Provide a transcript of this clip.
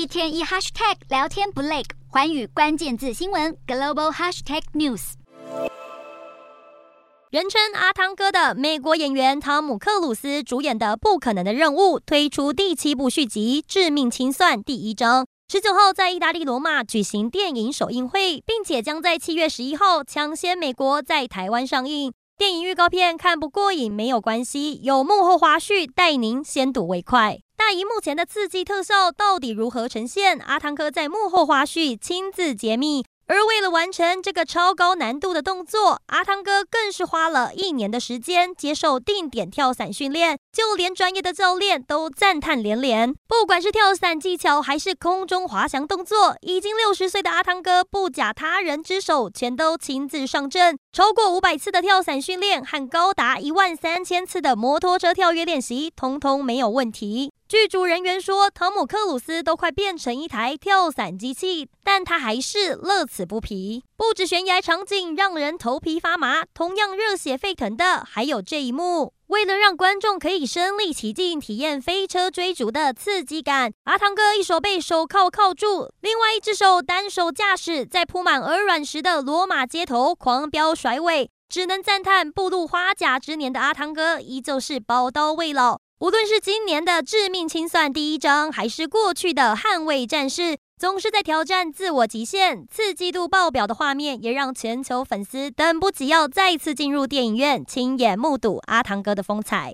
一天一 hashtag 聊天不累，寰宇关键字新闻 global hashtag news。人称阿汤哥的美国演员汤姆克鲁斯主演的《不可能的任务》推出第七部续集《致命清算》第一章，十九号在意大利罗马举行电影首映会，并且将在七月十一号抢先美国在台湾上映。电影预告片看不过瘾没有关系，有幕后花絮带您先睹为快。大萤幕前的刺激特效到底如何呈现？阿汤哥在幕后花絮亲自揭秘。而为了完成这个超高难度的动作，阿汤哥更是花了一年的时间接受定点跳伞训练，就连专业的教练都赞叹连连。不管是跳伞技巧还是空中滑翔动作，已经六十岁的阿汤哥不假他人之手，全都亲自上阵。超过五百次的跳伞训练和高达一万三千次的摩托车跳跃练习，通通没有问题。剧组人员说，汤姆克鲁斯都快变成一台跳伞机器，但他还是乐此不疲。不止悬崖场景让人头皮发麻，同样热血沸腾的还有这一幕。为了让观众可以身临其境体验飞车追逐的刺激感，阿汤哥一手被手铐铐住，另外一只手单手驾驶在铺满鹅卵石的罗马街头狂飙甩尾。只能赞叹，步入花甲之年的阿汤哥依旧是宝刀未老。无论是今年的《致命清算》第一章，还是过去的《捍卫战士》，总是在挑战自我极限，刺激度爆表的画面，也让全球粉丝等不及要再次进入电影院，亲眼目睹阿汤哥的风采。